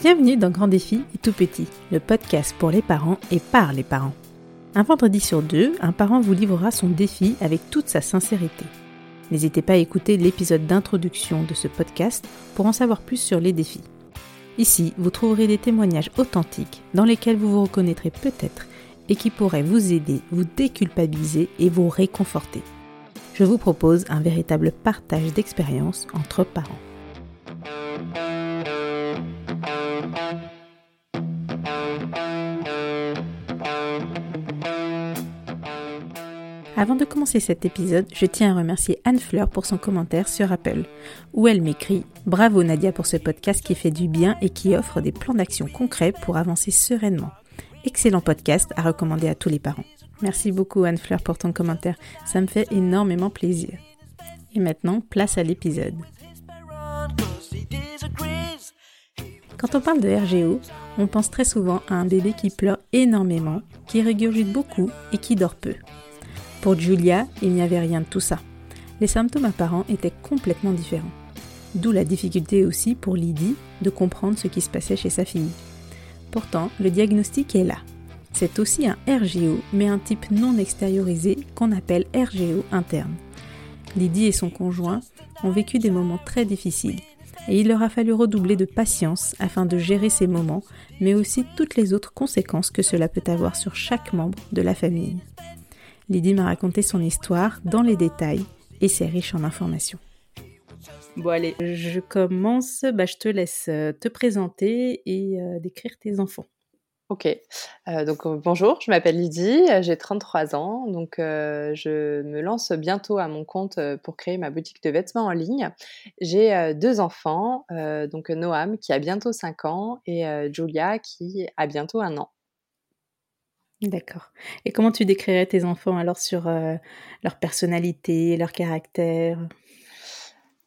Bienvenue dans Grand Défi et Tout Petit, le podcast pour les parents et par les parents. Un vendredi sur deux, un parent vous livrera son défi avec toute sa sincérité. N'hésitez pas à écouter l'épisode d'introduction de ce podcast pour en savoir plus sur les défis. Ici, vous trouverez des témoignages authentiques dans lesquels vous vous reconnaîtrez peut-être et qui pourraient vous aider, vous déculpabiliser et vous réconforter. Je vous propose un véritable partage d'expériences entre parents. Avant de commencer cet épisode, je tiens à remercier Anne Fleur pour son commentaire sur Apple, où elle m'écrit Bravo Nadia pour ce podcast qui fait du bien et qui offre des plans d'action concrets pour avancer sereinement. Excellent podcast à recommander à tous les parents. Merci beaucoup Anne Fleur pour ton commentaire, ça me fait énormément plaisir. Et maintenant, place à l'épisode. Quand on parle de RGO, on pense très souvent à un bébé qui pleure énormément, qui régurgite beaucoup et qui dort peu. Pour Julia, il n'y avait rien de tout ça. Les symptômes apparents étaient complètement différents. D'où la difficulté aussi pour Lydie de comprendre ce qui se passait chez sa fille. Pourtant, le diagnostic est là. C'est aussi un RGO, mais un type non extériorisé qu'on appelle RGO interne. Lydie et son conjoint ont vécu des moments très difficiles, et il leur a fallu redoubler de patience afin de gérer ces moments, mais aussi toutes les autres conséquences que cela peut avoir sur chaque membre de la famille. Lydie m'a raconté son histoire dans les détails et c'est riche en informations. Bon allez, je commence, bah, je te laisse euh, te présenter et euh, décrire tes enfants. Ok, euh, donc bonjour, je m'appelle Lydie, j'ai 33 ans, donc je me lance bientôt à mon compte pour créer ma boutique de vêtements en ligne. J'ai deux enfants, donc Noam qui a bientôt 5 ans et Julia qui a bientôt un an. D'accord. Et comment tu décrirais tes enfants alors sur euh, leur personnalité, leur caractère?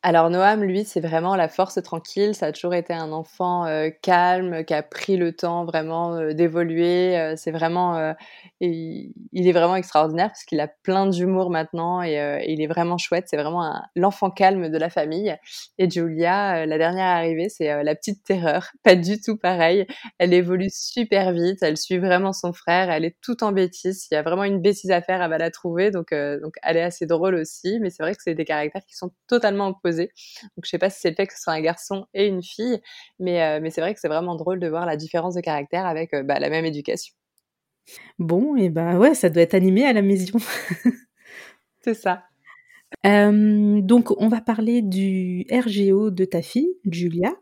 Alors Noam, lui, c'est vraiment la force tranquille. Ça a toujours été un enfant euh, calme, qui a pris le temps vraiment euh, d'évoluer. Euh, c'est vraiment, il, est vraiment extraordinaire parce qu'il a plein d'humour maintenant et, il est vraiment chouette. C'est vraiment l'enfant calme de la famille. Et Julia, la dernière arrivée, c'est la petite terreur. Pas du tout pareil. Elle évolue super vite. Elle suit vraiment son frère. Elle est tout en bêtise. Il y a vraiment une bêtise à faire, elle va la trouver. Donc, donc elle est assez drôle aussi. Mais c'est vrai que c'est des caractères qui sont totalement opposés donc je sais pas si c'est le fait que ce soit un garçon et une fille, mais, euh, mais c'est vrai que c'est vraiment drôle de voir la différence de caractère avec euh, bah, la même éducation. Bon, et ben ouais, ça doit être animé à la maison. c'est ça. donc on va parler du RGO de ta fille, Julia.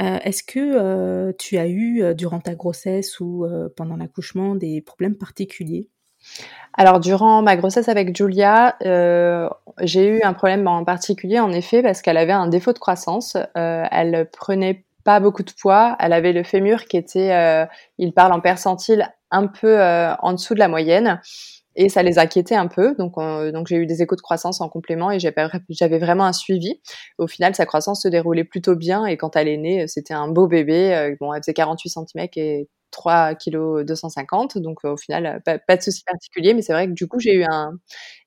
Euh, est-ce que tu as eu durant ta grossesse ou pendant l'accouchement des problèmes particuliers? Alors, durant ma grossesse avec Julia, euh, j'ai eu un problème en particulier, en effet, parce qu'elle avait un défaut de croissance. Euh, elle prenait pas beaucoup de poids. Elle avait le fémur qui était, euh, il parle en percentile, un peu en dessous de la moyenne. Et ça les inquiétait un peu, donc, donc j'ai eu des échos de croissance en complément et j'avais vraiment un suivi. Au final, sa croissance se déroulait plutôt bien et quand elle est née, c'était un beau bébé. bon, elle faisait 48 cm et 3 kg 250 donc au final pas, de souci particulier mais c'est vrai que du coup j'ai eu un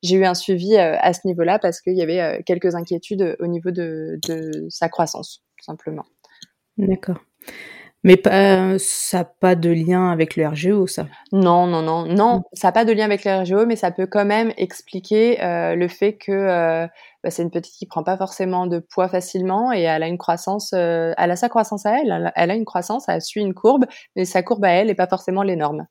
j'ai eu un suivi à ce niveau-là parce qu'il y avait quelques inquiétudes au niveau de, de sa croissance tout simplement. D'accord. Mais pas, ça n'a pas de lien avec le RGO, ça Non, non, non, non, mmh. ça n'a pas de lien avec le RGO, mais ça peut quand même expliquer le fait que bah, c'est une petite qui prend pas forcément de poids facilement et elle a une croissance, euh, elle a sa croissance à elle, elle a une croissance, elle suit une courbe, mais sa courbe à elle n'est pas forcément l'énorme.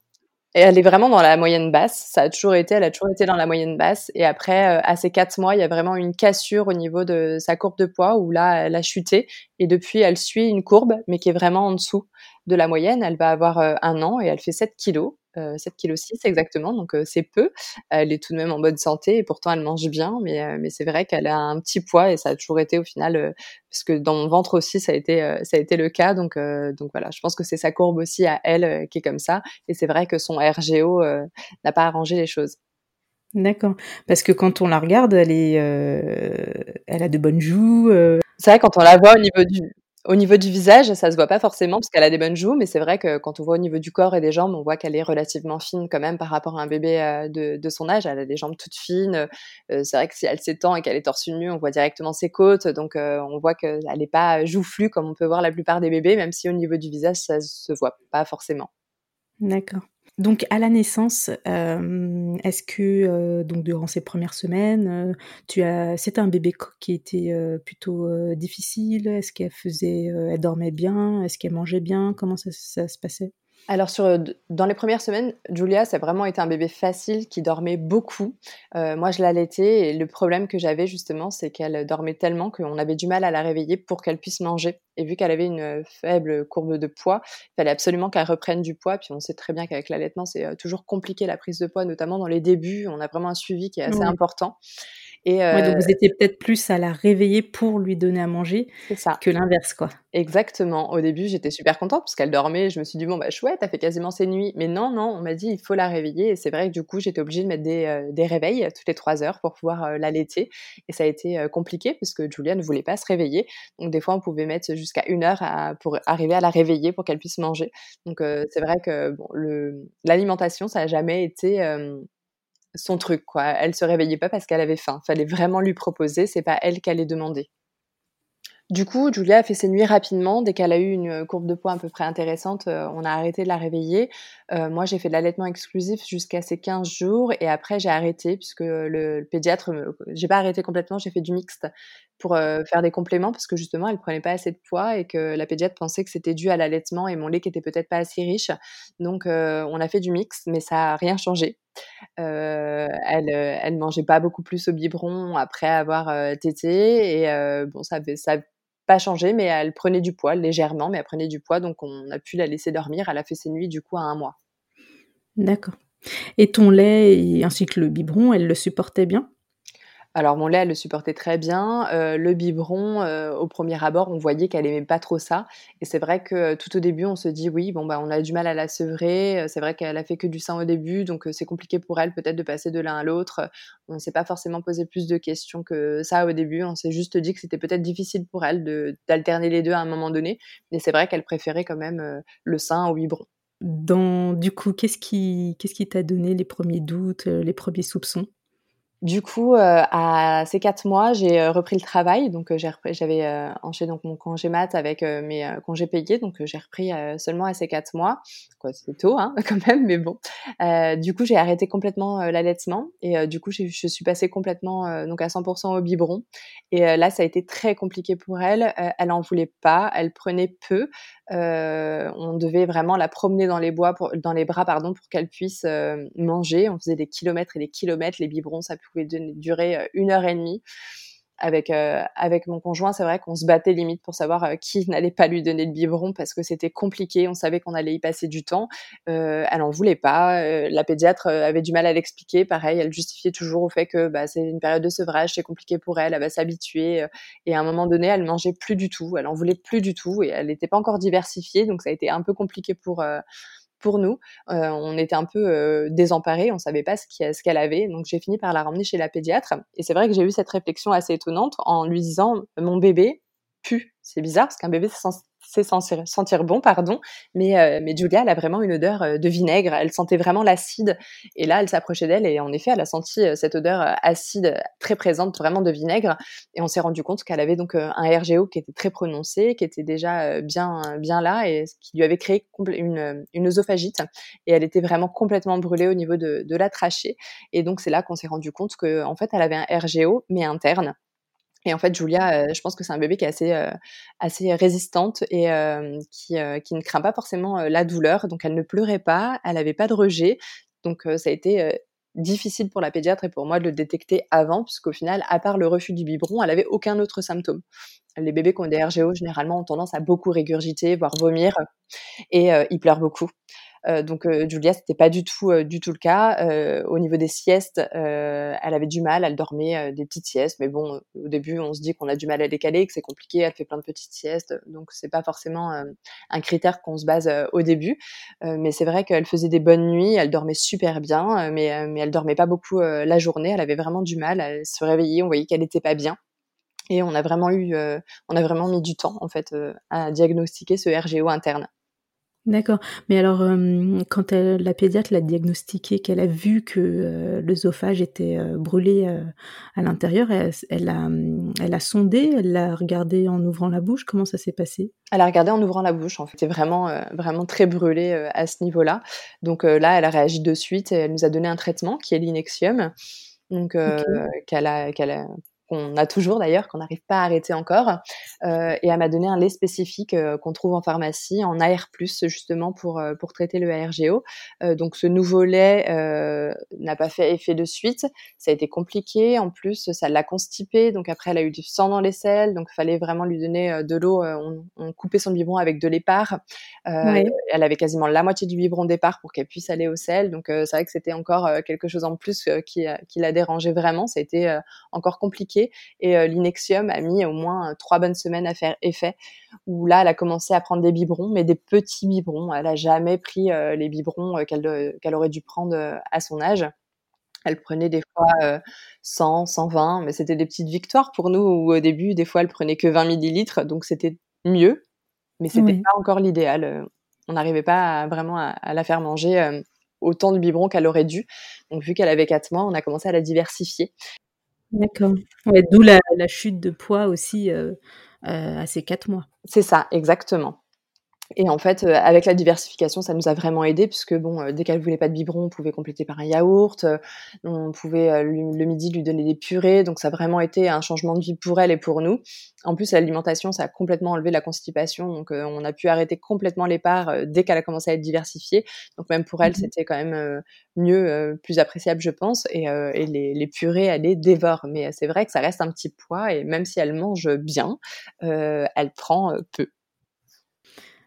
Et elle est vraiment dans la moyenne basse. Ça a toujours été, elle a toujours été dans la moyenne basse. Et après, euh, à ces quatre mois, il y a vraiment une cassure au niveau de sa courbe de poids où là, elle a chuté. Et depuis, elle suit une courbe, mais qui est vraiment en dessous de la moyenne. Elle va avoir euh, un an et elle fait 7 kilos. 7 kg 6 exactement, donc c'est peu. Elle est tout de même en bonne santé et pourtant elle mange bien, mais, mais c'est vrai qu'elle a un petit poids et ça a toujours été au final, parce que dans mon ventre aussi ça a été, ça a été le cas, donc, donc voilà, je pense que c'est sa courbe aussi à elle qui est comme ça, et c'est vrai que son RGO n'a pas arrangé les choses. D'accord, parce que quand on la regarde, elle est, elle a de bonnes joues. C'est vrai quand on la voit au niveau du, Au niveau du visage, ça se voit pas forcément parce qu'elle a des bonnes joues, mais c'est vrai que quand on voit au niveau du corps et des jambes, on voit qu'elle est relativement fine quand même par rapport à un bébé euh, de, son âge. Elle a des jambes toutes fines. Euh, c'est vrai que si elle s'étend et qu'elle est torse nu, on voit directement ses côtes. Donc euh, on voit qu'elle n'est pas joufflue comme on peut voir la plupart des bébés, même si au niveau du visage, ça se voit pas forcément. D'accord. Donc à la naissance, est-ce que, donc durant ces premières semaines, tu as c'était un bébé qui était, plutôt, difficile? Est-ce qu'elle faisait, elle dormait bien? Est-ce qu'elle mangeait bien? Comment ça ça se passait? Alors sur, euh, dans les premières semaines, Julia, ça a vraiment été un bébé facile qui dormait beaucoup. Euh, moi, je l'allaitais et le problème que j'avais justement, c'est qu'elle dormait tellement qu'on avait du mal à la réveiller pour qu'elle puisse manger. Et vu qu'elle avait une faible courbe de poids, il fallait absolument qu'elle reprenne du poids. Puis on sait très bien qu'avec l'allaitement, c'est euh, toujours compliqué la prise de poids, notamment dans les débuts. On a vraiment un suivi qui est assez important. Et donc vous étiez peut-être plus à la réveiller pour lui donner à manger que l'inverse, quoi. Exactement. Au début, j'étais super contente parce qu'elle dormait. Je me suis dit, bon, bah chouette, elle fait quasiment ses nuits. Mais non, non, on m'a dit, il faut la réveiller. Et c'est vrai que du coup, j'étais obligée de mettre des, des réveils toutes les trois heures pour pouvoir l'allaiter. Et ça a été compliqué parce que Julia ne voulait pas se réveiller. Donc des fois, on pouvait mettre jusqu'à une heure pour arriver à la réveiller pour qu'elle puisse manger. Donc c'est vrai que bon, l'alimentation, ça n'a jamais été son truc, quoi. Elle se réveillait pas parce qu'elle avait faim. Fallait vraiment lui proposer, c'est pas elle qui allait demander. Du coup, Julia a fait ses nuits rapidement. Dès qu'elle a eu une courbe de poids à peu près intéressante, euh, on a arrêté de la réveiller. Euh, moi, j'ai fait de l'allaitement exclusif jusqu'à ses 15 jours et après, j'ai arrêté puisque le, pédiatre, j'ai pas arrêté complètement, j'ai fait du mixte pour euh, faire des compléments parce que justement, elle prenait pas assez de poids et que la pédiatre pensait que c'était dû à l'allaitement et mon lait qui était peut-être pas assez riche. Donc, on a fait du mix, mais ça a rien changé. Elle, elle mangeait pas beaucoup plus au biberon après avoir tété et bon, ça, ça pas changé, mais elle prenait du poids légèrement, mais elle prenait du poids, donc on a pu la laisser dormir. Elle a fait ses nuits du coup à un mois. D'accord. Et ton lait ainsi que le biberon, elle le supportait bien? Alors mon lait, elle le supportait très bien. Euh, le biberon, euh, au premier abord, on voyait qu'elle aimait pas trop ça. Et c'est vrai que euh, tout au début, on se dit oui, bon bah on a du mal à la sevrer. C'est vrai qu'elle a fait que du sein au début, donc c'est compliqué pour elle peut-être de passer de l'un à l'autre. On ne s'est pas forcément posé plus de questions que ça au début. On s'est juste dit que c'était peut-être difficile pour elle d'alterner les deux à un moment donné. Mais c'est vrai qu'elle préférait quand même le sein au biberon. Dans, du coup, qu'est-ce qui qu'est-ce qui t'a donné les premiers doutes, les premiers soupçons? Du coup, euh, à ces quatre mois, j'ai euh, repris le travail. Donc, euh, j'avais enchaîné donc mon congé mat avec mes congés payés. Donc, j'ai repris seulement à ces quatre mois. C'est tôt, hein, quand même, mais bon. du coup, j'ai arrêté complètement l'allaitement et du coup, je suis passée complètement donc à 100% au biberon. Et là, ça a été très compliqué pour elle. elle en voulait pas. Elle prenait peu. On devait vraiment la promener dans les bois, pour, dans les bras, pardon, pour qu'elle puisse manger. On faisait des kilomètres et des kilomètres. Les biberons, ça pouvait durer une heure et demie avec euh, avec mon conjoint, c'est vrai qu'on se battait limite pour savoir euh, qui n'allait pas lui donner le biberon parce que c'était compliqué. On savait qu'on allait y passer du temps. Euh, elle en voulait pas. La pédiatre avait du mal à l'expliquer. Pareil, elle justifiait toujours au fait que bah, c'est une période de sevrage, c'est compliqué pour elle. Elle va s'habituer. Et à un moment donné, elle mangeait plus du tout. Elle en voulait plus du tout et elle n'était pas encore diversifiée, donc ça a été un peu compliqué pour pour nous. Euh, on était un peu euh, désemparés, on savait pas ce qu'elle avait, donc j'ai fini par la ramener chez la pédiatre. Et c'est vrai que j'ai eu cette réflexion assez étonnante en lui disant mon bébé pue. C'est bizarre parce qu'un bébé c'est c'est sentir bon, pardon. Mais, euh, mais Julia, elle a vraiment une odeur euh, de vinaigre. Elle sentait vraiment l'acide. Et là, elle s'approchait d'elle et en effet, elle a senti euh, cette odeur acide très présente, vraiment de vinaigre. Et on s'est rendu compte qu'elle avait donc un RGO qui était très prononcé, qui était déjà bien, bien là et qui lui avait créé une, une œsophagite. Et elle était vraiment complètement brûlée au niveau de, de la trachée. Et donc, c'est là qu'on s'est rendu compte qu'en en fait, elle avait un RGO, mais interne. Et en fait, Julia, je pense que c'est un bébé qui est assez, assez résistante et qui, qui ne craint pas forcément la douleur. Donc, elle ne pleurait pas, elle n'avait pas de rejet. Donc, ça a été difficile pour la pédiatre et pour moi de le détecter avant, puisqu'au final, à part le refus du biberon, elle avait aucun autre symptôme. Les bébés qui ont des RGO, généralement, ont tendance à beaucoup régurgiter, voire vomir, et ils pleurent beaucoup. Euh, donc euh, Julia, c'était pas du tout, euh, du tout le cas. au niveau des siestes, elle avait du mal, elle dormait des petites siestes, mais bon, au début, on se dit qu'on a du mal à décaler, que c'est compliqué. Elle fait plein de petites siestes, donc c'est pas forcément un critère qu'on se base au début. mais c'est vrai qu'elle faisait des bonnes nuits, elle dormait super bien, mais elle dormait pas beaucoup la journée. Elle avait vraiment du mal, elle se réveillait, on voyait qu'elle était pas bien. Et on a vraiment eu, on a vraiment mis du temps en fait à diagnostiquer ce RGO interne. D'accord. Mais alors, quand la pédiatre l'a diagnostiqué, qu'elle a vu que l'œsophage était brûlé à l'intérieur, elle, a, elle a sondé, elle l'a regardé en ouvrant la bouche. Comment ça s'est passé? Elle a regardé en ouvrant la bouche. En fait, c'était vraiment, vraiment très brûlé à ce niveau-là. Donc là, elle a réagi de suite et elle nous a donné un traitement qui est l'inexium. Donc, qu'elle a, qu'elle a qu'on a toujours d'ailleurs, qu'on n'arrive pas à arrêter encore. Euh, et elle m'a donné un lait spécifique euh, qu'on trouve en pharmacie, en AR+, justement pour, euh, pour traiter le ARGO. donc ce nouveau lait n'a pas fait effet de suite. Ça a été compliqué. En plus, ça l'a constipé. Donc après, elle a eu du sang dans les selles. Donc il fallait vraiment lui donner de l'eau. On, on, coupait son biberon avec de l'épar. Elle avait quasiment la moitié du biberon départ pour qu'elle puisse aller au sel. Donc c'est vrai que c'était encore quelque chose en plus qui, qui l'a dérangé vraiment. Ça a été encore compliqué et euh, l'inexium a mis au moins euh, trois bonnes semaines à faire effet. Où là, elle a commencé à prendre des biberons, mais des petits biberons. Elle a jamais pris euh, les biberons qu'elle aurait dû prendre à son âge. Elle prenait des fois 100, 120, mais c'était des petites victoires pour nous. Où au début, des fois, elle prenait que 20 millilitres, donc c'était mieux, mais c'était pas encore l'idéal. On n'arrivait pas vraiment à, à, la faire manger autant de biberons qu'elle aurait dû. Donc, vu qu'elle avait 4 mois, on a commencé à la diversifier. D'accord. d'où la, chute de poids aussi euh, euh, à ces quatre mois. C'est ça, exactement. Et en fait, euh, avec la diversification, ça nous a vraiment aidé puisque bon, euh, dès qu'elle voulait pas de biberon, on pouvait compléter par un yaourt. Euh, on pouvait le midi lui donner des purées. Donc ça a vraiment été un changement de vie pour elle et pour nous. En plus, l'alimentation, ça a complètement enlevé la constipation. Donc on a pu arrêter complètement les parts dès qu'elle a commencé à être diversifiée. Donc même pour elle, mmh c'était quand même mieux, plus appréciable, je pense. Et, et les, les, purées, elle les dévore. Mais c'est vrai que ça reste un petit poids et même si elle mange bien, elle prend peu.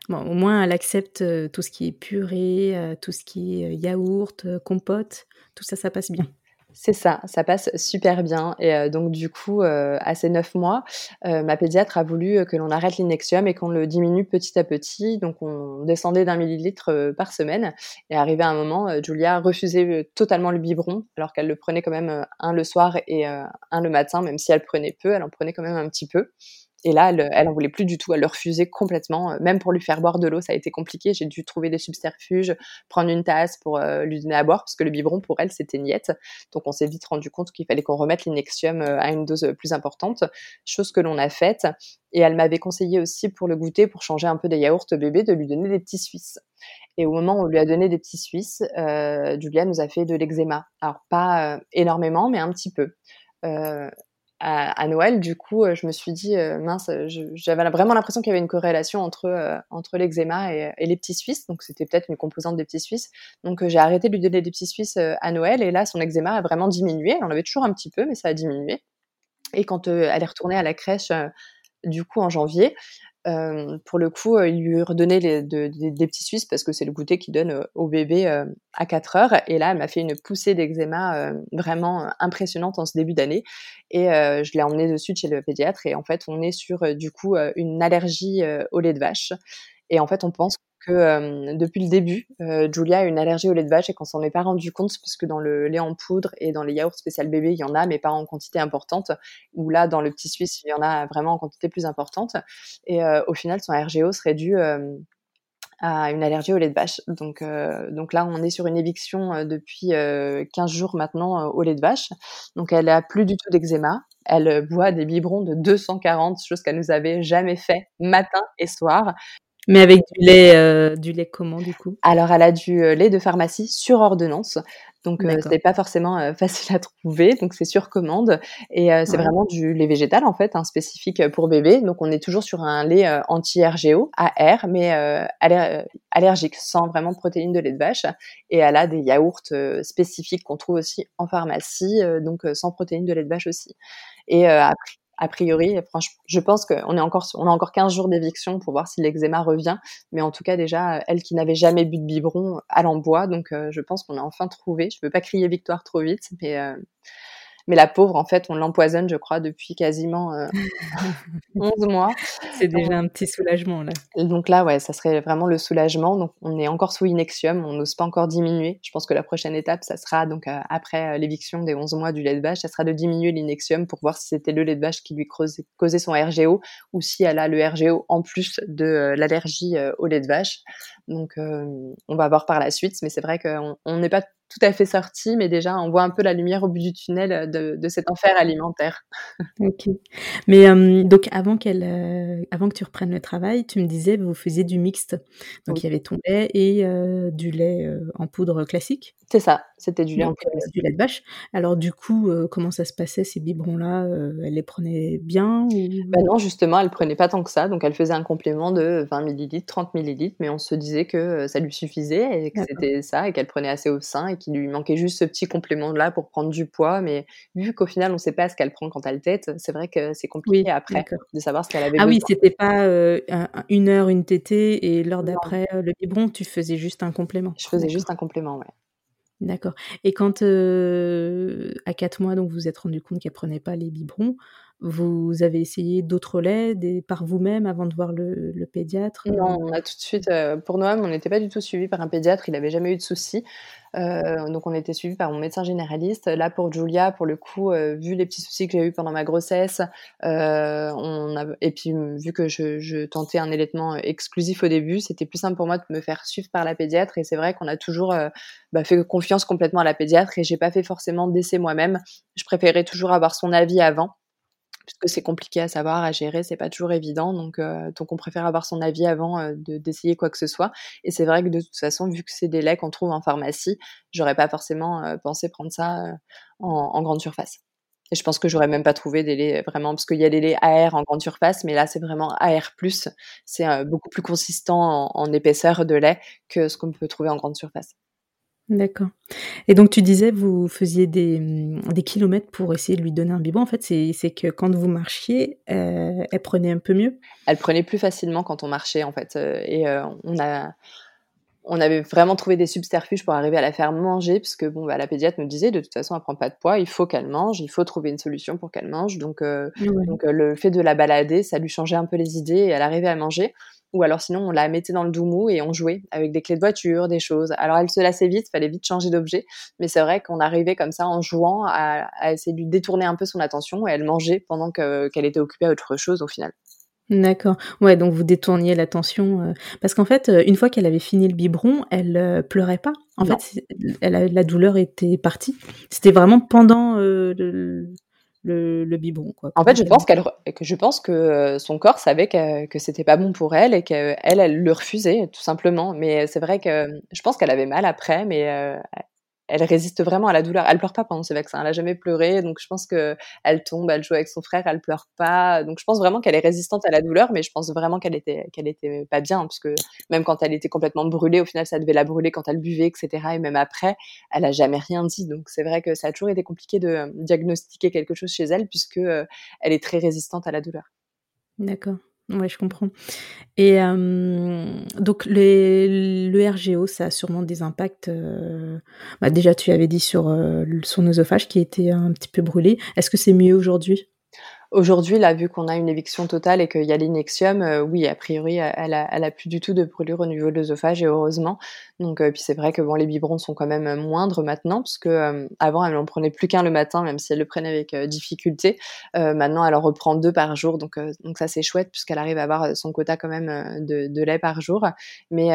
Au moins, elle accepte euh, tout ce qui est purée, euh, tout ce qui est euh, yaourt, compote, tout ça, ça passe bien. C'est ça, ça passe super bien. Et donc du coup, à ces neuf mois, ma pédiatre a voulu que l'on arrête l'inexium et qu'on le diminue petit à petit. Donc on descendait d'un millilitre par semaine. Et arrivé à un moment, Julia refusait totalement le biberon, alors qu'elle le prenait quand même un le soir et un le matin, même si elle prenait peu, elle en prenait quand même un petit peu. Et là, elle, elle en voulait plus du tout. Elle le refusait complètement. Euh, même pour lui faire boire de l'eau, ça a été compliqué. J'ai dû trouver des subterfuges, prendre une tasse pour euh, lui donner à boire, parce que le biberon, pour elle, c'était niette. Donc, on s'est vite rendu compte qu'il fallait qu'on remette l'inexium euh, à une dose plus importante, chose que l'on a faite. Et elle m'avait conseillé aussi pour le goûter, pour changer un peu des yaourts bébés, de lui donner des petits Suisses. Et au moment où on lui a donné des petits Suisses, Julia nous a fait de l'eczéma. Alors, pas énormément, mais un petit peu. Euh, à, Noël, du coup, euh, je me suis dit, euh, mince, j'avais vraiment l'impression qu'il y avait une corrélation entre, euh, entre l'eczéma et, les petits Suisses. Donc, c'était peut-être une composante des petits Suisses. Donc, j'ai arrêté de lui donner des petits Suisses à Noël. Et là, son eczéma a vraiment diminué. On avait toujours un petit peu, mais ça a diminué. Et quand elle est retournée à la crèche, du coup, en janvier, euh, pour le coup, euh, il lui redonnait des petits Suisses parce que c'est le goûter qu'il donne euh, au bébé à 4 heures. Et là, elle m'a fait une poussée d'eczéma vraiment impressionnante en ce début d'année. Et je l'ai emmenée de suite chez le pédiatre. Et en fait, on est sur du coup une allergie au lait de vache. Et en fait, on pense que depuis le début, Julia a une allergie au lait de vache et qu'on s'en est pas rendu compte parce que dans le lait en poudre et dans les yaourts spécial bébé, il y en a, mais pas en quantité importante. Ou là, dans le petit Suisse, il y en a vraiment en quantité plus importante. Et au final, son RGO serait dû à une allergie au lait de vache. Donc, donc là, on est sur une éviction depuis 15 jours maintenant au lait de vache. Donc, elle a plus du tout d'eczéma. Elle boit des biberons de 240, chose qu'elle nous avait jamais fait matin et soir. Mais avec du lait, euh, du lait comment du coup? Alors, elle a du euh, lait de pharmacie sur ordonnance. Donc, euh, ce n'est pas forcément facile à trouver. Donc, c'est sur commande. Et c'est vraiment du lait végétal, en fait, hein, spécifique pour bébé. Donc, on est toujours sur un lait anti-RGO, AR, mais allergique, sans vraiment de protéines de lait de vache. Et elle a des yaourts spécifiques qu'on trouve aussi en pharmacie, donc sans protéines de lait de vache aussi. Et après, a priori, franchement, je pense qu'on est encore, on a encore 15 jours d'éviction pour voir si l'eczéma revient. Mais en tout cas, déjà, elle qui n'avait jamais bu de biberon, elle en boit. Donc, euh, je pense qu'on a enfin trouvé. Je ne veux pas crier victoire trop vite, mais, euh, Mais la pauvre, en fait, on l'empoisonne, je crois, depuis quasiment 11 mois. C'est déjà un petit soulagement, là. donc là, ouais, ça serait vraiment le soulagement. Donc, on est encore sous Inexium, on n'ose pas encore diminuer. Je pense que la prochaine étape, ça sera, donc, après l'éviction des 11 mois du lait de vache, ça sera de diminuer l'Inexium pour voir si c'était le lait de vache qui lui causait son RGO ou si elle a le RGO en plus de l'allergie au lait de vache. Donc, on va voir par la suite, mais c'est vrai qu'on n'est pas tout à fait sorti, mais déjà on voit un peu la lumière au bout du tunnel euh, de, de cet enfer alimentaire. ok. Mais euh, donc avant qu'elle, euh, avant que tu reprennes le travail, tu me disais vous faisiez du mixte. Donc il y avait ton lait et du lait en poudre classique. C'est ça, c'était du lait en poudre. du lait de vache. Alors du coup, comment ça se passait ces biberons-là Elle les prenait bien ou... bah Non, justement, elle prenait pas tant que ça. Donc elle faisait un complément de 20 millilitres, 30 millilitres, mais on se disait que ça lui suffisait et que c'était ça et qu'elle prenait assez au sein qu'il lui manquait juste ce petit complément-là pour prendre du poids. Mais vu qu'au final, on ne sait pas ce qu'elle prend quand elle tête, c'est vrai que c'est compliqué après de savoir ce qu'elle avait ah oui, c'était pas euh, une heure une tétée et l'heure d'après euh, le biberon, tu faisais juste un complément. Je faisais juste un complément, ouais. D'accord. Et quand à 4 mois, donc vous vous êtes rendu compte qu'elle prenait pas les biberons, vous avez essayé d'autres laits par vous-même avant de voir le, pédiatre? Non, on a tout de suite, euh, pour Noam, on n'était pas du tout suivi par un pédiatre, il n'avait jamais eu de soucis. Euh, donc on était suivi par mon médecin généraliste. Là pour Julia, pour le coup, euh, vu les petits soucis que j'ai eu pendant ma grossesse, et puis vu que je, tentais un allaitement exclusif au début, c'était plus simple pour moi de me faire suivre par la pédiatre. Et c'est vrai qu'on a toujours bah, fait confiance complètement à la pédiatre et j'ai pas fait forcément d'essai moi-même. Je préférais toujours avoir son avis avant puisque c'est compliqué à savoir, à gérer, c'est pas toujours évident. Donc, euh, donc on préfère avoir son avis avant euh, d'essayer quoi que ce soit. Et c'est vrai que de toute façon, vu que c'est des laits qu'on trouve en pharmacie, j'aurais pas forcément euh, pensé prendre ça en, grande surface. Et je pense que j'aurais même pas trouvé des laits vraiment, parce qu'il y a des laits AR en grande surface, mais là c'est vraiment AR+. C'est beaucoup plus consistant en épaisseur de lait que ce qu'on peut trouver en grande surface. D'accord. Et donc tu disais, vous faisiez des, mmh, des kilomètres pour essayer de lui donner un biberon. En fait, c'est que quand vous marchiez, euh, elle prenait un peu mieux? Elle prenait plus facilement quand on marchait, en fait. Euh, et euh, on, a, on avait vraiment trouvé des subterfuges pour arriver à la faire manger, parce que bon, bah, la pédiatre me disait, de toute façon, elle prend pas de poids, il faut qu'elle mange, il faut trouver une solution pour qu'elle mange. Donc, donc le fait de la balader, ça lui changeait un peu les idées et elle arrivait à manger. Ou alors sinon, on la mettait dans le doumou et on jouait avec des clés de voiture, des choses. Alors elle se lassait vite, fallait vite changer d'objet. Mais c'est vrai qu'on arrivait comme ça en jouant à, essayer de lui détourner un peu son attention et elle mangeait pendant qu'elle était occupée à autre chose au final. D'accord. Ouais, donc vous détourniez l'attention euh, parce qu'en fait, euh, une fois qu'elle avait fini le biberon, elle euh, pleurait pas. En fait, elle la douleur était partie. C'était vraiment pendant le, le, biberon. Quoi, en fait, je pense, qu'elle, que je pense que euh, son corps savait que, que c'était pas bon pour elle et qu'elle, elle le refusait, tout simplement. Mais c'est vrai que je pense qu'elle avait mal après, mais euh, elle résiste vraiment à la douleur. Elle pleure pas pendant ses vaccins. Elle a jamais pleuré, donc je pense que elle tombe, elle joue avec son frère, elle pleure pas. Donc je pense vraiment qu'elle est résistante à la douleur, mais je pense vraiment qu'elle était qu'elle était pas bien, puisque même quand elle était complètement brûlée, au final ça devait la brûler quand elle buvait, etc. Et même après, elle a jamais rien dit. Donc c'est vrai que ça a toujours été compliqué de diagnostiquer quelque chose chez elle, puisque euh, elle est très résistante à la douleur. D'accord. Ouais, je comprends. Et donc les, le RGO, ça a sûrement des impacts. bah déjà, tu avais dit sur son œsophage qui était un petit peu brûlé. Est-ce que c'est mieux aujourd'hui? Aujourd'hui, là, vu qu'on a une éviction totale et qu'il y a l'inexium, euh, oui, a priori, elle a, elle a plus du tout de brûlure au niveau de l'œsophage et heureusement. Donc, euh, puis c'est vrai que bon, les biberons sont quand même moindres maintenant, parce que euh, avant, elle n'en prenait plus qu'un le matin, même si elle le prenait avec difficulté. maintenant, elle en reprend deux par jour, donc, donc ça c'est chouette puisqu'elle arrive à avoir son quota quand même de, de lait par jour. Mais,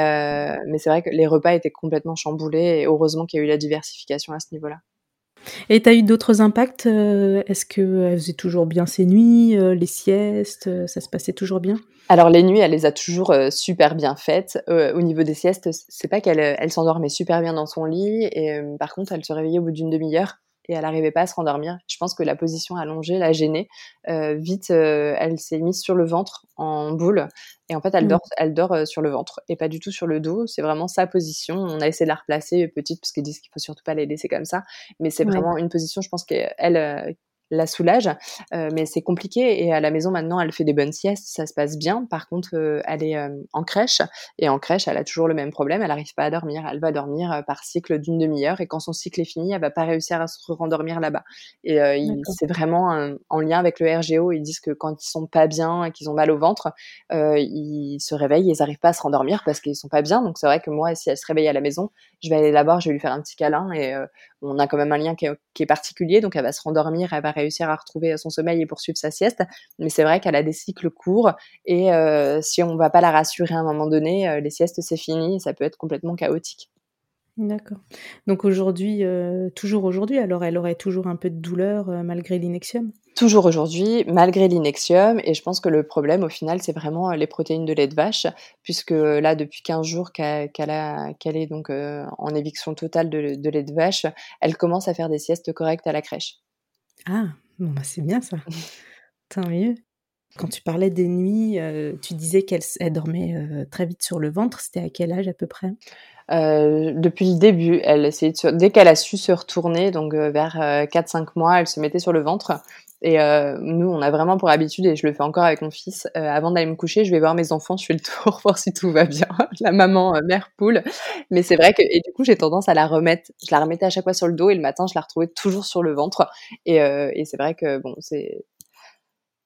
mais c'est vrai que les repas étaient complètement chamboulés et heureusement qu'il y a eu la diversification à ce niveau-là. Et tu as eu d'autres impacts euh, Est-ce qu'elle faisait toujours bien ses nuits, euh, les siestes euh, Ça se passait toujours bien? Alors les nuits, elle les a toujours super bien faites. au niveau des siestes, c'est pas qu'elle elle, s'endormait super bien dans son lit, et par contre, elle se réveillait au bout d'une demi-heure et elle n'arrivait pas à se rendormir. Je pense que la position allongée l'a gênée. Euh, vite, euh, elle s'est mise sur le ventre en boule et en fait, elle mmh. dort, elle dort euh, sur le ventre et pas du tout sur le dos. C'est vraiment sa position. On a essayé de la replacer petite parce qu'ils disent qu'il faut surtout pas les laisser comme ça, mais c'est vraiment une position. Je pense qu'elle la soulage. mais c'est compliqué et à la maison maintenant, elle fait des bonnes siestes, ça se passe bien. Par contre, elle est en crèche et en crèche, elle a toujours le même problème, elle n'arrive pas à dormir. Elle va dormir par cycle d'une demi-heure et quand son cycle est fini, elle va pas réussir à se rendormir là-bas. Et c'est vraiment en lien avec le RGO. Ils disent que quand ils sont pas bien et qu'ils ont mal au ventre, ils se réveillent, et ils n'arrivent pas à se rendormir parce qu'ils sont pas bien. Donc c'est vrai que moi, si elle se réveille à la maison, je vais aller la voir, je vais lui faire un petit câlin et on a quand même un lien qui est, particulier. Donc elle va se rendormir, elle va réussir à retrouver son sommeil et poursuivre sa sieste. Mais c'est vrai qu'elle a des cycles courts et si on va pas la rassurer à un moment donné, les siestes c'est fini, et ça peut être complètement chaotique. D'accord. Donc aujourd'hui, euh, toujours aujourd'hui, alors elle aurait toujours un peu de douleur euh, malgré l'inexium? Toujours aujourd'hui, malgré l'inexium. Et je pense que le problème, au final, c'est vraiment euh, les protéines de lait de vache, puisque là, depuis 15 jours qu'elle est donc en éviction totale de, de, lait de vache, elle commence à faire des siestes correctes à la crèche. Ah, bah c'est bien ça. Tant mieux. Quand tu parlais des nuits, tu disais qu'elle dormait très vite sur le ventre. C'était à quel âge à peu près? Depuis le début, dès qu'elle a su se retourner, donc vers 4-5 euh, mois, elle se mettait sur le ventre. Et nous, on a vraiment pour habitude, et je le fais encore avec mon fils, avant d'aller me coucher, je vais voir mes enfants, je fais le tour, voir si tout va bien. la maman mère poule. Mais c'est vrai que, et du coup, j'ai tendance à la remettre. Je la remettais à chaque fois sur le dos, et le matin, je la retrouvais toujours sur le ventre. Et, c'est vrai que, bon, c'est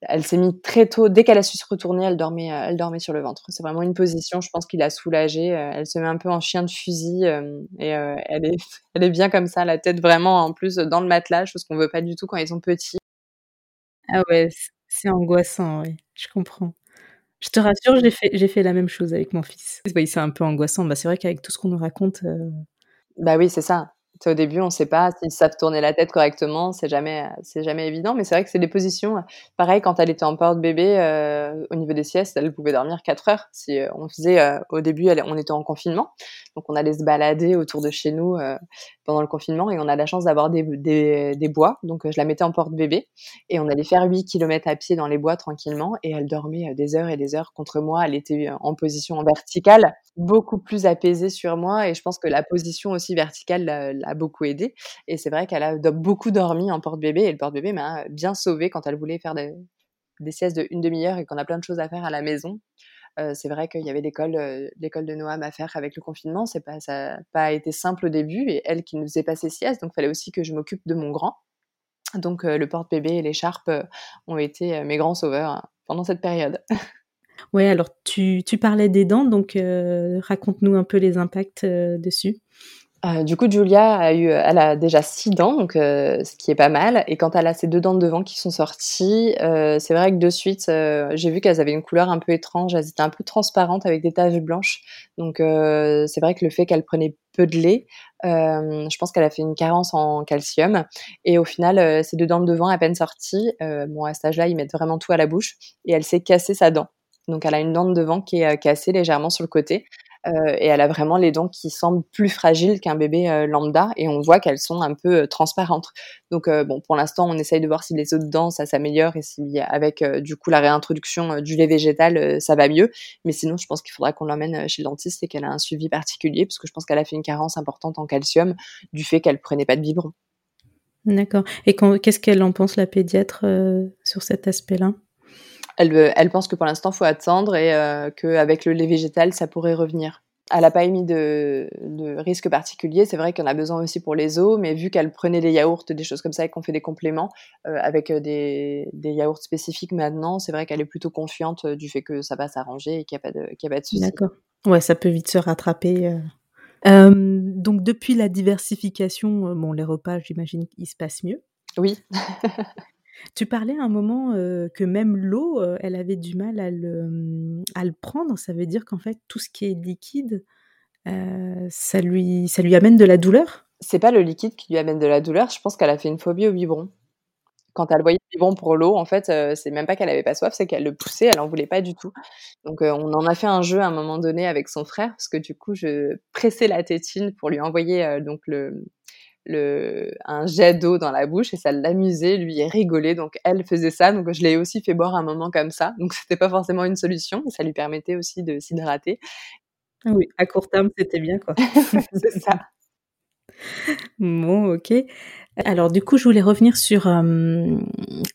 elle s'est mise très tôt, dès qu'elle a su se retourner, elle dormait, euh, elle dormait sur le ventre. C'est vraiment une position, je pense, qu'il a soulagée. Euh, elle se met un peu en chien de fusil euh, et elle, est, elle est bien comme ça, la tête vraiment en plus dans le matelas, chose qu'on veut pas du tout quand ils sont petits. Ah ouais, c'est angoissant, oui, je comprends. Je te rassure, j'ai fait, la même chose avec mon fils. C'est un peu angoissant. Bah, c'est vrai qu'avec tout ce qu'on nous raconte. Bah oui, c'est ça au début, on ne sait pas s'ils savent tourner la tête correctement, c'est jamais, c'est jamais évident. Mais c'est vrai que c'est des positions. Pareil, quand elle était en porte-bébé, euh, au niveau des siestes, elle pouvait dormir 4 heures. Si euh, on faisait, euh, au début, on était en confinement, donc on allait se balader autour de chez nous pendant le confinement et on a la chance d'avoir des, des, des, bois. Donc je la mettais en porte-bébé et on allait faire 8 km à pied dans les bois tranquillement et elle dormait des heures et des heures contre moi. Elle était en position verticale, beaucoup plus apaisée sur moi et je pense que la position aussi verticale a beaucoup aidé. Et c'est vrai qu'elle a beaucoup dormi en porte-bébé et le porte-bébé m'a bien sauvée quand elle voulait faire des, des siestes de demi-heure et qu'on a plein de choses à faire à la maison. Euh, c'est vrai qu'il y avait l'école, euh, l'école de Noam à faire avec le confinement. C'est pas, ça n'a pas été simple au début et elle qui nous faisait passer sieste, donc il fallait aussi que je m'occupe de mon grand. Donc euh, le porte-bébé et l'écharpe ont été mes grands sauveurs hein, pendant cette période. Oui, alors tu, tu, parlais des dents, donc raconte-nous un peu les impacts dessus. Euh, du coup, Julia a eu, elle a déjà six dents, donc euh, ce qui est pas mal. Et quand elle a ses deux dents de devant qui sont sorties, euh, c'est vrai que de suite, j'ai vu qu'elles avaient une couleur un peu étrange. Elles étaient un peu transparentes avec des taches blanches. Donc c'est vrai que le fait qu'elle prenait peu de lait, je pense qu'elle a fait une carence en calcium. Et au final, ses deux dents de devant à peine sorties, bon à cet âge-là, ils mettent vraiment tout à la bouche et elle s'est cassée sa dent. Donc elle a une dent de devant qui est cassée légèrement sur le côté. Euh, et elle a vraiment les dents qui semblent plus fragiles qu'un bébé euh, lambda et on voit qu'elles sont un peu euh, transparentes. Donc bon, pour l'instant, on essaye de voir si les autres dents ça s'améliore et si avec du coup la réintroduction du lait végétal ça va mieux. Mais sinon, je pense qu'il faudra qu'on l'emmène chez le dentiste et qu'elle a un suivi particulier parce que je pense qu'elle a fait une carence importante en calcium du fait qu'elle prenait pas de biberon. D'accord. Et qu'est-ce qu'elle en pense la pédiatre sur cet aspect-là? Elle, elle pense que pour l'instant, faut attendre et euh, qu'avec le lait végétal, ça pourrait revenir. Elle n'a pas émis de, de risque particulier. C'est vrai qu'on a besoin aussi pour les os, mais vu qu'elle prenait les yaourts, des choses comme ça, et qu'on fait des compléments euh, avec euh, des, des, yaourts spécifiques maintenant, c'est vrai qu'elle est plutôt confiante euh, du fait que ça va s'arranger et qu'il n'y a pas de, qu'il a pas de soucis. D'accord. Ouais, ça peut vite se rattraper. Euh. Euh, donc depuis la diversification, bon, les repas, j'imagine qu'ils se passent mieux. Oui. Tu parlais à un moment que même l'eau, elle avait du mal à le, mmh, à le prendre. Ça veut dire qu'en fait, tout ce qui est liquide, ça, lui, ça lui amène de la douleur? C'est pas le liquide qui lui amène de la douleur. Je pense qu'elle a fait une phobie au biberon. Quand elle voyait le biberon pour l'eau, en fait, c'est même pas qu'elle avait pas soif, c'est qu'elle le poussait, elle en voulait pas du tout. Donc, on en a fait un jeu à un moment donné avec son frère, parce que du coup, je pressais la tétine pour lui envoyer donc le, le, un jet d'eau dans la bouche et ça l'amusait, lui, il rigolait. Donc elle faisait ça. Donc je l'ai aussi fait boire un moment comme ça. Donc c'était pas forcément une solution, mais ça lui permettait aussi de s'hydrater. Oui, à court terme, c'était bien quoi. c'est ça. Bon, OK. Alors du coup, je voulais revenir sur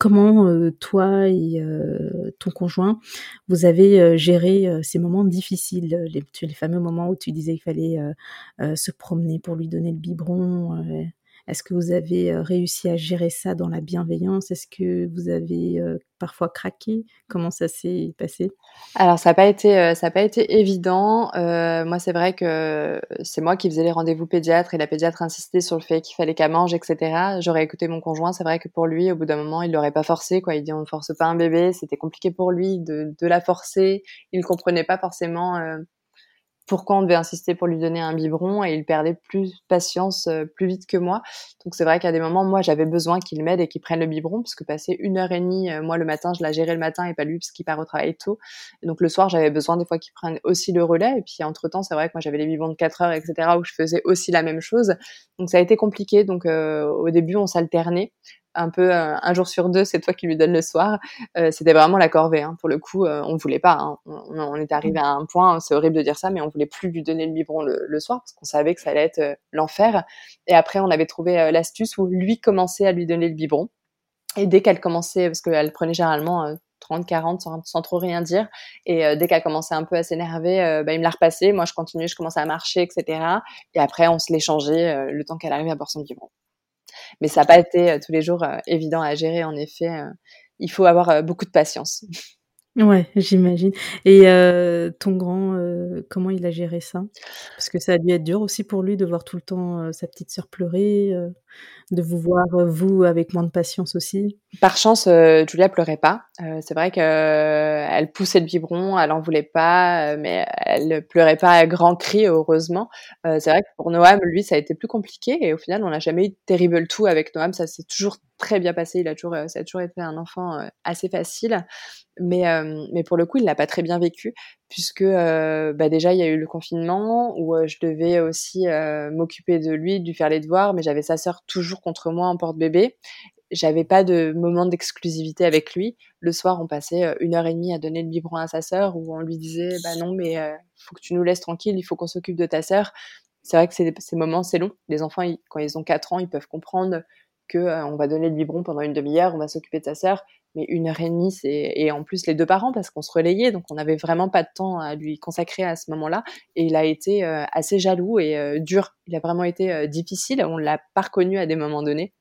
comment toi et ton conjoint, vous avez géré ces moments difficiles, les, les fameux moments où tu disais qu'il fallait se promener pour lui donner le biberon. Est-ce que vous avez réussi à gérer ça dans la bienveillance? Est-ce que vous avez parfois craqué? Comment ça s'est passé? Alors ça n'a pas été pas été évident. moi c'est vrai que c'est moi qui faisais les rendez-vous pédiatre et la pédiatre insistait sur le fait qu'il fallait qu'elle mange, etc. J'aurais écouté mon conjoint. C'est vrai que pour lui, au bout d'un moment, il l'aurait pas forcé. Quoi, il dit on ne force pas un bébé. C'était compliqué pour lui de, de la forcer. Il comprenait pas forcément pourquoi on devait insister pour lui donner un biberon et il perdait plus patience euh, plus vite que moi. Donc c'est vrai qu'à des moments, moi, j'avais besoin qu'il m'aide et qu'il prenne le biberon parce que passer une heure et demie, euh, moi le matin, je la gérais le matin et pas lui parce qu'il part au travail tôt. donc le soir, j'avais besoin des fois qu'il prenne aussi le relais. Et puis entre temps, c'est vrai que moi j'avais les biberons de 4 heures, etc. où je faisais aussi la même chose. Donc ça a été compliqué. Donc euh, au début, on s'alternait un peu euh, un jour sur deux, c'est toi qui lui donnes le soir. Euh, c'était vraiment la corvée. Hein. Pour le coup, euh, on voulait pas. Hein. On, on, est arrivé à un point, c'est horrible de dire ça, mais on voulait plus lui donner le biberon le, soir parce qu'on savait que ça allait être l'enfer. Et après, on avait trouvé l'astuce où lui commençait à lui donner le biberon. Et dès qu'elle commençait, parce qu'elle prenait généralement 30, 40 sans, trop rien dire. Et dès qu'elle commençait un peu à s'énerver, bah, il me l'a repassé. Moi, je continuais, je commençais à marcher, etc. Et après, on se l'échangeait le temps qu'elle arrivait à boire son biberon. Mais ça n'a pas été euh, tous les jours euh, évident à gérer, en effet. Euh, il faut avoir beaucoup de patience. Ouais, j'imagine. Et ton grand, comment il a géré ça? Parce que ça a dû être dur aussi pour lui de voir tout le temps sa petite sœur pleurer de vous voir, vous, avec moins de patience aussi Par chance, Julia pleurait pas. Euh, c'est vrai qu'elle poussait le biberon, elle en voulait pas, mais elle pleurait pas à grands cris, heureusement. c'est vrai que pour Noam, lui, ça a été plus compliqué et au final, on n'a jamais eu terrible tout avec Noam. Ça s'est toujours très bien passé. Il a toujours, ça a toujours été un enfant assez facile. Mais, mais pour le coup, il l'a pas très bien vécu puisque bah déjà il y a eu le confinement où je devais aussi m'occuper de lui, de lui faire les devoirs, mais j'avais sa sœur toujours contre moi en porte-bébé. J'avais pas de moment d'exclusivité avec lui. Le soir, on passait une heure et demie à donner le biberon à sa sœur, où on lui disait bah non mais euh, faut que tu nous laisses tranquille, il faut qu'on s'occupe de ta sœur. C'est vrai que ces moments c'est long. Les enfants quand ils ont 4 ans, ils peuvent comprendre que on va donner le biberon pendant une demi-heure, on va s'occuper de sa sœur, mais une heure et demie, c'est et en plus les deux parents parce qu'on se relayait, donc on n'avait vraiment pas de temps à lui consacrer à ce moment-là. Et il a été euh, assez jaloux et euh, dur. Il a vraiment été euh, difficile. On l'a pas reconnu à des moments donnés.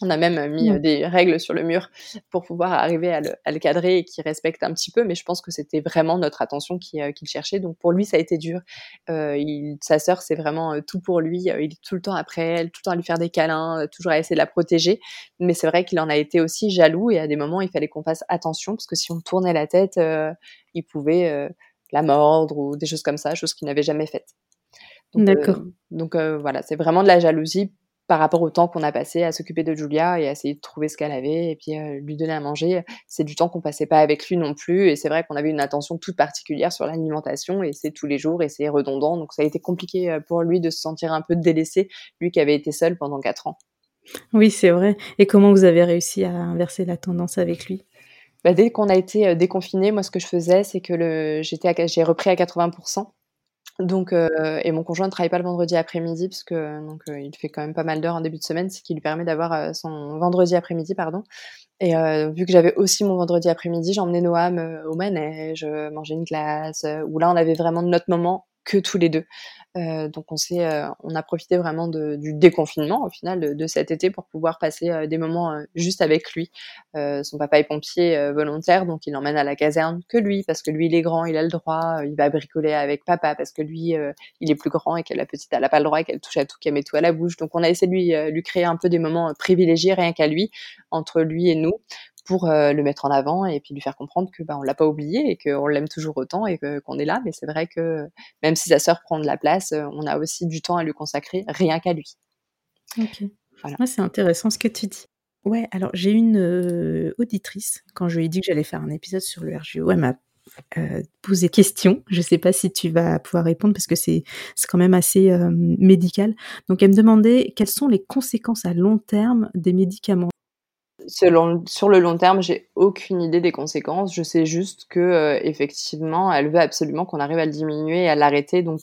On a même mis mmh. des règles sur le mur pour pouvoir arriver à le, cadrer et qu'il respecte un petit peu, mais je pense que c'était vraiment notre attention qu'il cherchait. Donc pour lui, ça a été dur. il, sa sœur, c'est vraiment tout pour lui. il est tout le temps après elle, tout le temps à lui faire des câlins, toujours à essayer de la protéger. Mais c'est vrai qu'il en a été aussi jaloux et à des moments, il fallait qu'on fasse attention parce que si on tournait la tête, il pouvait la mordre ou des choses comme ça, choses qu'il n'avait jamais faites. D'accord. donc voilà, c'est vraiment de la jalousie par rapport au temps qu'on a passé à s'occuper de Julia et à essayer de trouver ce qu'elle avait et puis euh, lui donner à manger. C'est du temps qu'on passait pas avec lui non plus et c'est vrai qu'on avait une attention toute particulière sur l'alimentation et c'est tous les jours et c'est redondant donc ça a été compliqué euh, pour lui de se sentir un peu délaissé, lui qui avait été seul pendant quatre ans. Oui, c'est vrai. Et comment vous avez réussi à inverser la tendance avec lui? Bah, Dès qu'on a été euh, déconfiné, moi ce que je faisais, c'est que le... j'étais j'ai repris à 80%. Donc, euh, et mon conjoint ne travaille pas le vendredi après-midi parce que donc euh, il fait quand même pas mal d'heures en début de semaine, ce qui lui permet d'avoir euh, son vendredi après-midi, pardon. Et vu que j'avais aussi mon vendredi après-midi, j'emmenais Noam au manège, manger une glace, où là on avait vraiment notre moment que tous les deux. Euh, donc on s'est, euh, on a profité vraiment du déconfinement au final de, cet été pour pouvoir passer euh, des moments juste avec lui. son papa est pompier volontaire, donc il l'emmène à la caserne que lui parce que lui il est grand, il a le droit. il va bricoler avec papa parce que lui il est plus grand et que la petite elle a pas le droit et qu'elle touche à tout, qu'elle met tout à la bouche. Donc on a essayé de lui, lui créer un peu des moments privilégiés rien qu'à lui entre lui et nous pour euh, le mettre en avant et puis lui faire comprendre que bah, on l'a pas oublié et qu'on l'aime toujours autant et qu'on est là. Mais c'est vrai que même si sa sœur prend de la place, euh, on a aussi du temps à lui consacrer, rien qu'à lui. Ok. Voilà. c'est intéressant ce que tu dis. Ouais, alors j'ai une euh, auditrice, quand je lui ai dit que j'allais faire un épisode sur le RGO, elle m'a posé question. Je ne sais pas si tu vas pouvoir répondre parce que c'est quand même assez médical. Donc elle me demandait quelles sont les conséquences à long terme des médicaments Sur le long terme, j'ai aucune idée des conséquences. Je sais juste que euh, effectivement, elle veut absolument qu'on arrive à le diminuer et à l'arrêter. Donc,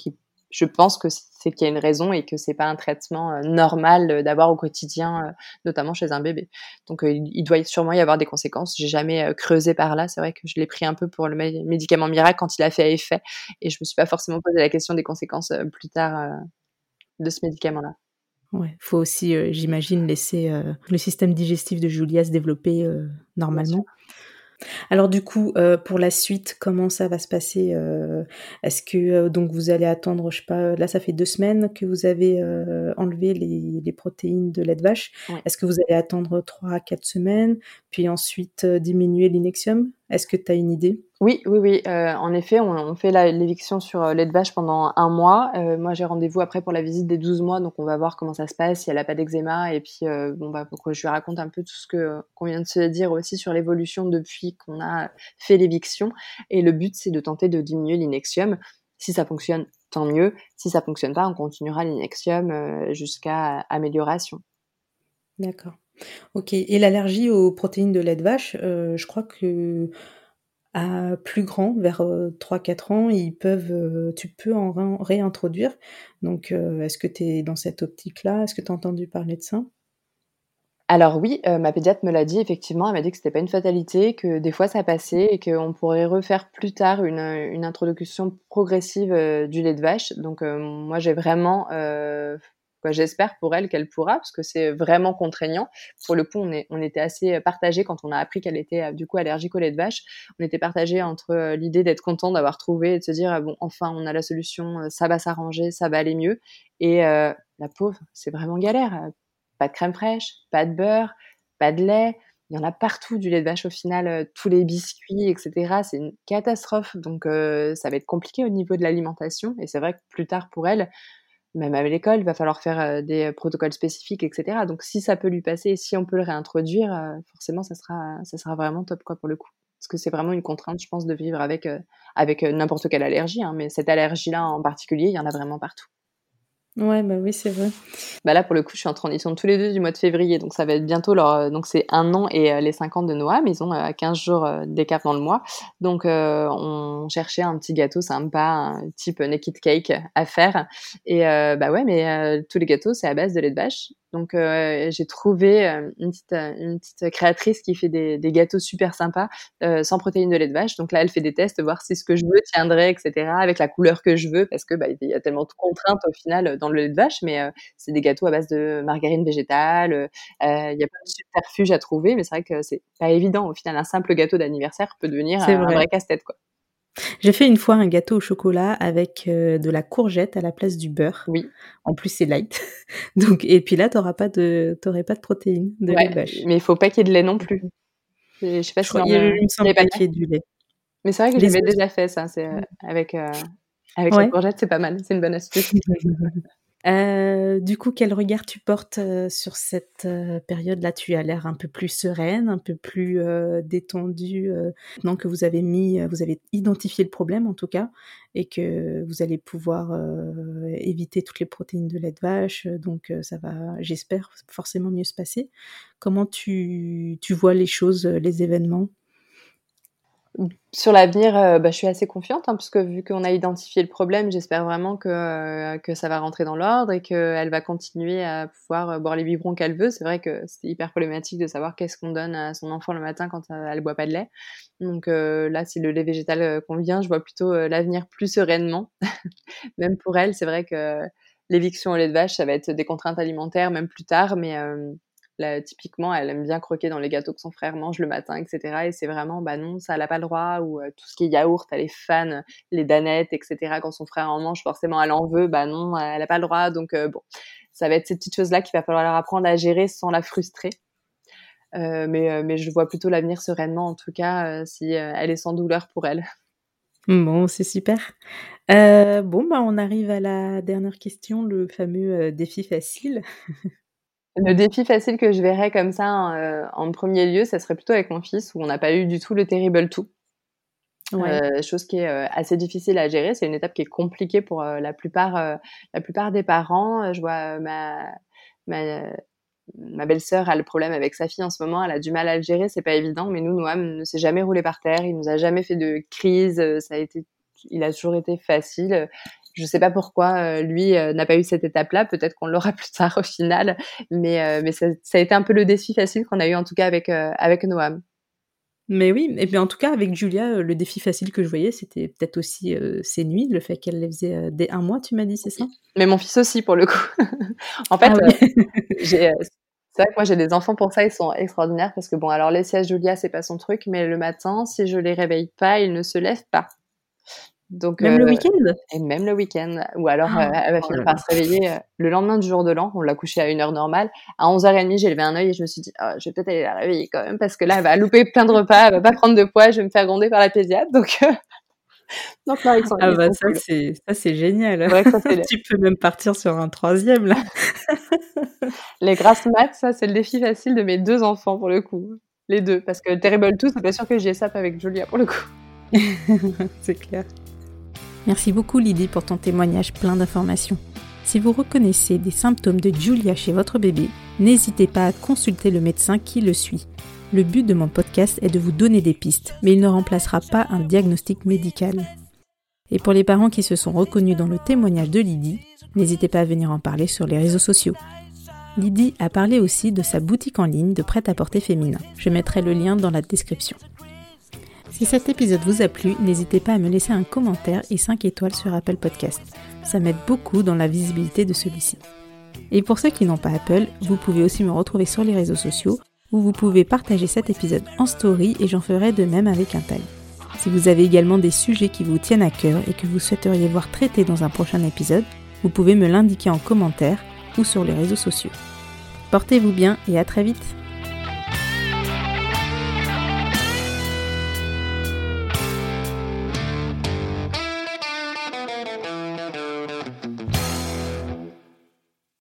je pense que c'est qu'il y a une raison et que c'est pas un traitement euh, normal d'avoir au quotidien, euh, notamment chez un bébé. Donc euh, il doit sûrement y avoir des conséquences. J'ai jamais creusé par là. C'est vrai que je l'ai pris un peu pour le médicament miracle quand il a fait effet et je me suis pas forcément posé la question des conséquences plus tard de ce médicament-là. Ouais, faut aussi, j'imagine, laisser le système digestif de Julia se développer normalement. Alors du coup, euh, pour la suite, comment ça va se passer euh, Est-ce que euh, donc vous allez attendre, je sais pas, là ça fait deux semaines que vous avez enlevé les, protéines de lait de vache. Est-ce que vous allez attendre trois à quatre semaines, puis ensuite diminuer l'inexium? Est-ce que tu as une idée? Oui, oui, oui. Euh, en effet, on, fait l'éviction sur euh, lait de vache pendant un mois. Euh, moi, j'ai rendez-vous après pour la visite des 12 mois, donc on va voir comment ça se passe, si elle n'a pas d'eczéma. Et puis, bon, bah, pourquoi je lui raconte un peu tout ce que qu'on vient de se dire aussi sur l'évolution depuis qu'on a fait l'éviction. Et le but, c'est de tenter de diminuer l'inexium. Si ça fonctionne, tant mieux. Si ça fonctionne pas, on continuera l'inexium jusqu'à amélioration. D'accord. Ok. Et l'allergie aux protéines de lait de vache, je crois que plus grand, vers 3-4 ans, ils peuvent, tu peux en réintroduire. Donc, est-ce que tu es dans cette optique-là? Est-ce que tu as entendu parler de ça? Alors oui, ma pédiatre me l'a dit effectivement, elle m'a dit que c'était pas une fatalité, que des fois ça passait et qu'on pourrait refaire plus tard une introduction progressive du lait de vache. Donc moi j'ai vraiment J'espère pour elle qu'elle pourra, parce que c'est vraiment contraignant. Pour le coup, on, était assez partagés quand on a appris qu'elle était euh, du coup allergique au lait de vache. On était partagés entre euh, l'idée d'être content d'avoir trouvé et de se dire bon, enfin, on a la solution, euh, ça va s'arranger, ça va aller mieux. Et la pauvre, c'est vraiment galère. Pas de crème fraîche, pas de beurre, pas de lait. Il y en a partout du lait de vache au final, tous les biscuits, etc. C'est une catastrophe. Donc ça va être compliqué au niveau de l'alimentation. Et c'est vrai que plus tard pour elle, même à l'école, il va falloir faire des protocoles spécifiques, etc. Donc si ça peut lui passer, si on peut le réintroduire, forcément ça sera, ça sera vraiment top quoi pour le coup. Parce que c'est vraiment une contrainte, je pense, de vivre avec, avec n'importe quelle allergie. Hein, mais cette allergie-là en particulier, il y en a vraiment partout. Ouais, bah oui, c'est vrai. Bah là, pour le coup, je suis en transition tous les deux du mois de février, donc ça va être bientôt leur. Euh, donc c'est un an et euh, les cinq ans de Noah, mais ils ont 15 euh, jours d'écart dans le mois. Donc on cherchait un petit gâteau sympa, un type naked cake à faire. Et bah ouais, mais tous les gâteaux, c'est à base de lait de vache. Donc euh, j'ai trouvé euh, une, petite, euh, une petite créatrice qui fait des, des gâteaux super sympas sans protéines de lait de vache. Donc là, elle fait des tests, voir si ce que je veux tiendrait, etc. Avec la couleur que je veux, parce que bah, il y a tellement de contraintes au final dans le lait de vache. Mais c'est des gâteaux à base de margarine végétale. Il y a plein de subterfuges à trouver, mais c'est vrai que c'est pas évident. Au final, un simple gâteau d'anniversaire peut devenir un vrai casse-tête, quoi. J'ai fait une fois un gâteau au chocolat avec euh, de la courgette à la place du beurre. Oui. En plus, c'est light. Donc, et puis là, t'auras pas de, t'aurais pas de protéines, de lait vache. Mais il faut pas qu'il y ait de lait non plus. Je sais pas si il me semble pas qu'il y ait du lait. Mais c'est vrai que j'avais déjà fait ça. C'est euh, avec euh, avec la courgette, c'est pas mal. C'est une bonne astuce. Euh, du coup, quel regard tu portes euh, sur cette euh, période-là? Tu as l'air un peu plus sereine, un peu plus détendue, maintenant que vous avez mis, vous avez identifié le problème en tout cas, et que vous allez pouvoir éviter toutes les protéines de lait de vache. Donc, ça va, j'espère, forcément mieux se passer. Comment tu, tu vois les choses, les événements? Sur l'avenir, euh, bah, je suis assez confiante, hein, puisque vu qu'on a identifié le problème, j'espère vraiment que, euh, que ça va rentrer dans l'ordre et qu'elle va continuer à pouvoir euh, boire les biberons qu'elle veut. C'est vrai que c'est hyper problématique de savoir qu'est-ce qu'on donne à son enfant le matin quand elle ne boit pas de lait. Donc là, c'est le lait végétal qu'on vient. Je vois plutôt l'avenir plus sereinement. même pour elle, c'est vrai que l'éviction au lait de vache, ça va être des contraintes alimentaires, même plus tard, mais typiquement, elle aime bien croquer dans les gâteaux que son frère mange le matin, etc. Et c'est vraiment, bah non, ça, elle n'a pas le droit. Ou euh, tout ce qui est yaourt, elle est fan, les danettes, etc. Quand son frère en mange, forcément, elle en veut. Bah non, elle n'a pas le droit. Donc, euh, bon, ça va être ces petites choses-là qu'il va falloir leur apprendre à gérer sans la frustrer. Euh, mais, mais je vois plutôt l'avenir sereinement, en tout cas, si elle est sans douleur pour elle. Bon, c'est super. bon, bah, on arrive à la dernière question, le fameux défi facile. Le défi facile que je verrais comme ça euh, en premier lieu, ça serait plutôt avec mon fils où on n'a pas eu du tout le terrible tout. Euh, chose qui est euh, assez difficile à gérer. C'est une étape qui est compliquée pour la plupart, la plupart des parents. Je vois ma, ma, ma belle-sœur a le problème avec sa fille en ce moment. Elle a du mal à le gérer. C'est pas évident. Mais nous, Noam ne s'est jamais roulé par terre. Il nous a jamais fait de crise. Ça a été, il a toujours été facile. Je sais pas pourquoi lui n'a pas eu cette étape-là. Peut-être qu'on l'aura plus tard au final, mais mais ça, ça, a été un peu le défi facile qu'on a eu en tout cas avec avec Noam. Mais oui, et bien en tout cas avec Julia, le défi facile que je voyais, c'était peut-être aussi ses nuits, le fait qu'elle les faisait dès un mois, tu m'as dit, c'est ça? Mais mon fils aussi pour le coup. en fait, ah c'est vrai que moi j'ai des enfants pour ça, ils sont extraordinaires parce que bon, alors les siestes Julia, c'est pas son truc, mais le matin, si je les réveille pas, ils ne se lèvent pas. Donc, même le euh, week-end? Et même le week-end. Ou alors, ah, euh, elle va finir par se réveiller euh, le lendemain du jour de l'an. On l'a couché à une heure normale. À 11h30, j'ai levé un œil et je me suis dit, oh, je vais peut-être aller la réveiller quand même parce que là, elle va louper plein de repas, elle va pas prendre de poids, je vais me faire gronder par la pédiatre. Donc, donc là, ils sont, ah bah ça c'est ça c'est génial. tu peux même partir sur un troisième là. les grasses maths, ça c'est le défi facile de mes deux enfants pour le coup, les deux, parce que Terrible 2, c'est pas sûr que j'y ça avec Julia pour le coup. c'est clair. Merci beaucoup Lydie pour ton témoignage plein d'informations. Si vous reconnaissez des symptômes de Julia chez votre bébé, n'hésitez pas à consulter le médecin qui le suit. Le but de mon podcast est de vous donner des pistes, mais il ne remplacera pas un diagnostic médical. Et pour les parents qui se sont reconnus dans le témoignage de Lydie, n'hésitez pas à venir en parler sur les réseaux sociaux. Lydie a parlé aussi de sa boutique en ligne de prêt-à-porter féminin. Je mettrai le lien dans la description. Si cet épisode vous a plu, n'hésitez pas à me laisser un commentaire et 5 étoiles sur Apple Podcast. Ça m'aide beaucoup dans la visibilité de celui-ci. Et pour ceux qui n'ont pas Apple, vous pouvez aussi me retrouver sur les réseaux sociaux où vous pouvez partager cet épisode en story et j'en ferai de même avec un tag. Si vous avez également des sujets qui vous tiennent à cœur et que vous souhaiteriez voir traités dans un prochain épisode, vous pouvez me l'indiquer en commentaire ou sur les réseaux sociaux. Portez-vous bien et à très vite